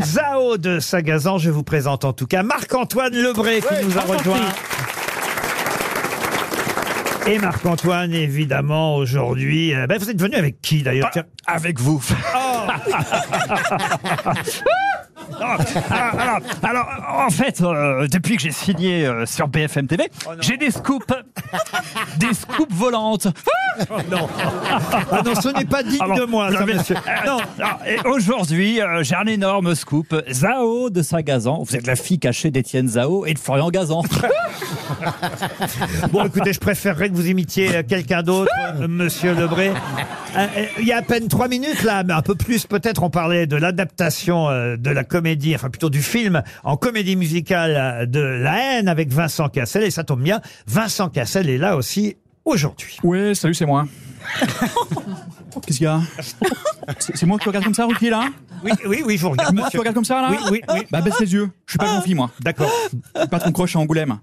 Zao de Sagazan, je vous présente en tout cas Marc-Antoine Lebré qui nous a rejoint. Et Marc-Antoine, évidemment, aujourd'hui. euh, ben, vous êtes venu avec qui d'ailleurs? Tiens. Avec vous. Ah, alors, alors, en fait, euh, depuis que j'ai signé euh, sur BFM TV, j'ai des scoops. des scoops volantes. non. Ah non, ce n'est pas digne Ah de moi, ça, monsieur. Non, non, et aujourd'hui, euh, j'ai un énorme scoop. Zao de Sagazan. Vous êtes la fille cachée d'Étienne Zao et de Florian Gazan. Bon, écoutez, je préférerais que vous imitiez euh, quelqu'un d'autre, euh, monsieur Lebré. Euh, euh, Il y a à peine trois minutes, là, mais un peu plus, peut-être, on parlait de l'adaptation euh, de la comédie, enfin plutôt du film en comédie musicale euh, de La haine avec Vincent Cassel. Et ça tombe bien, Vincent Cassel est là aussi aujourd'hui. Ouais, salut, c'est moi. Qu'est-ce qu'il y a? C'est c'est moi qui regarde comme ça, Ruki, là? Oui, oui, oui, je vous regarde. Moi, tu monsieur. regardes comme ça, là Oui, oui, oui. Bah, baisse les yeux. Je suis pas grand-fille, moi. D'accord. Pas ton croche à Angoulême.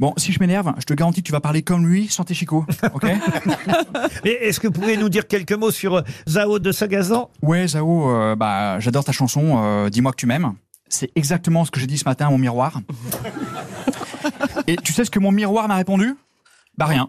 Bon, si je m'énerve, je te garantis que tu vas parler comme lui, sans tes chicots. Ok Mais est-ce que vous pouvez nous dire quelques mots sur euh, Zao de Sagazan? Ouais, Zao, euh, bah, j'adore ta chanson, euh, Dis-moi que tu m'aimes. C'est exactement ce que j'ai dit ce matin à mon miroir. Et tu sais ce que mon miroir m'a répondu? Bah rien.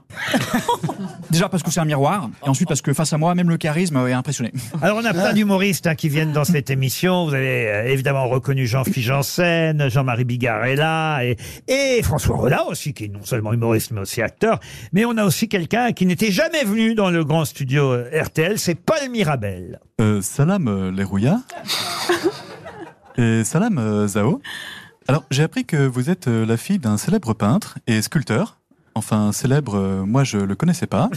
Déjà parce que c'est un miroir, et ensuite parce que face à moi, même le charisme est impressionné. Alors, on a plein d'humoristes hein, qui viennent dans cette émission. Vous avez euh, évidemment reconnu Jean-Philippe Janssen, Jean-Marie Bigard est là, et, et François Rollin aussi, qui est non seulement humoriste, mais aussi acteur. Mais on a aussi quelqu'un qui n'était jamais venu dans le grand studio euh, RTL, c'est Paul Mirabel. Euh, salam euh. Et salam euh, Zao. Alors, j'ai appris que vous êtes euh, la fille d'un célèbre peintre et sculpteur. Enfin, célèbre, euh, moi je le connaissais pas.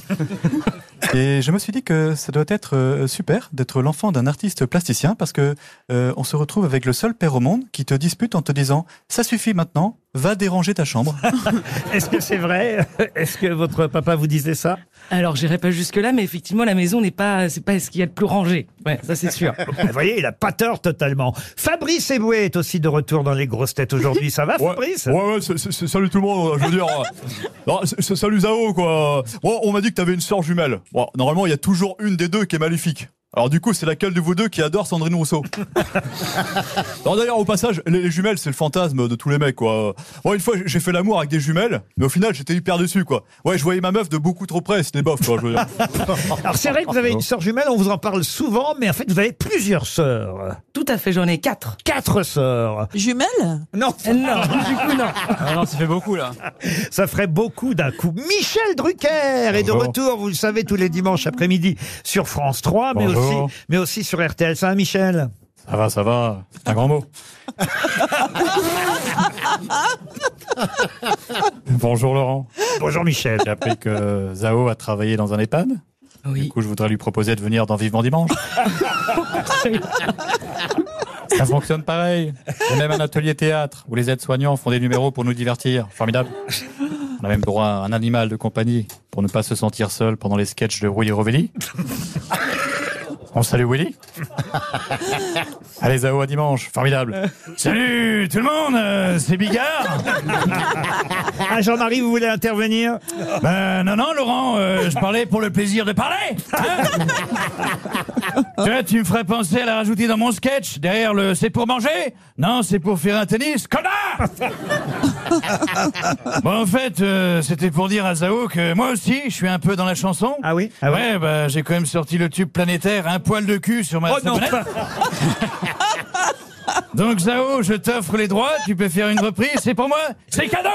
Et je me suis dit que ça doit être euh, super d'être l'enfant d'un artiste plasticien parce que euh, on se retrouve avec le seul père au monde qui te dispute en te disant ça suffit maintenant, va déranger ta chambre. Est-ce que c'est vrai? Est-ce que votre papa vous disait ça? Alors, j'irai pas jusque-là, mais effectivement, la maison n'est pas, c'est pas ce qu'il y a de plus rangé. Ouais, ça c'est sûr. Vous voyez, il a pas tort totalement. Fabrice Eboué est aussi de retour dans les grosses têtes aujourd'hui. Ça va, Fabrice? Ouais, ouais, c'est- c'est- c'est- salut tout le monde. Je veux dire, euh, non, c'est- c'est- salut Zao, quoi. Bon, on m'a dit que t'avais une sœur jumelle. Bon, normalement, il y a toujours une des deux qui est maléfique. Alors du coup, c'est laquelle de vous deux qui adore Sandrine Rousseau Non, d'ailleurs, au passage, les, les jumelles, c'est le fantasme de tous les mecs, quoi. Bon, une fois, j'ai fait l'amour avec des jumelles, mais au final, j'étais hyper déçu, quoi. Ouais, je voyais ma meuf de beaucoup trop près, c'était bof, quoi. Je veux dire. Alors c'est vrai que vous avez une sœur jumelle, on vous en parle souvent, mais en fait vous avez plusieurs sœurs. Tout à fait, j'en ai quatre. Quatre sœurs. Jumelles? Non, Euh, Non, du coup, non. Ah non, ça fait beaucoup là. ça ferait beaucoup d'un coup. Michel Drucker est de Bonjour. retour, vous le savez, tous les dimanches après-midi sur France 3, mais Bonjour. Aussi, mais aussi sur RTL. Ça va, Michel Ça va, ça va. C'est un grand mot. Bonjour Laurent. Bonjour Michel. J'ai appris que Zao a travaillé dans un EHPAD. Du Oui. coup, je voudrais lui proposer de venir dans Vivement Dimanche. Ça fonctionne pareil. Il y a même un atelier théâtre où les aides-soignants font des numéros pour nous divertir. Formidable. On a même droit à un animal de compagnie pour ne pas se sentir seul pendant les sketchs de Rouille et Rovelli. On salue Willy. Allez, Zao, à dimanche. Formidable. Salut tout le monde, euh, c'est Bigard. Ah, Jean-Marie, vous voulez intervenir? Ben non, non, Laurent, euh, je parlais pour le plaisir de parler. hein? tu me ferais penser à la rajouter dans mon sketch. Derrière le c'est pour manger Non, c'est pour faire un tennis. Connard Bon, en fait, euh, c'était pour dire à Zao que moi aussi, je suis un peu dans la chanson. Ah oui Ah ouais, bah, j'ai quand même sorti le tube planétaire Un poil de cul sur ma Oh non. Donc Zao, je t'offre les droits, tu peux faire une reprise, c'est pour moi, c'est cadeau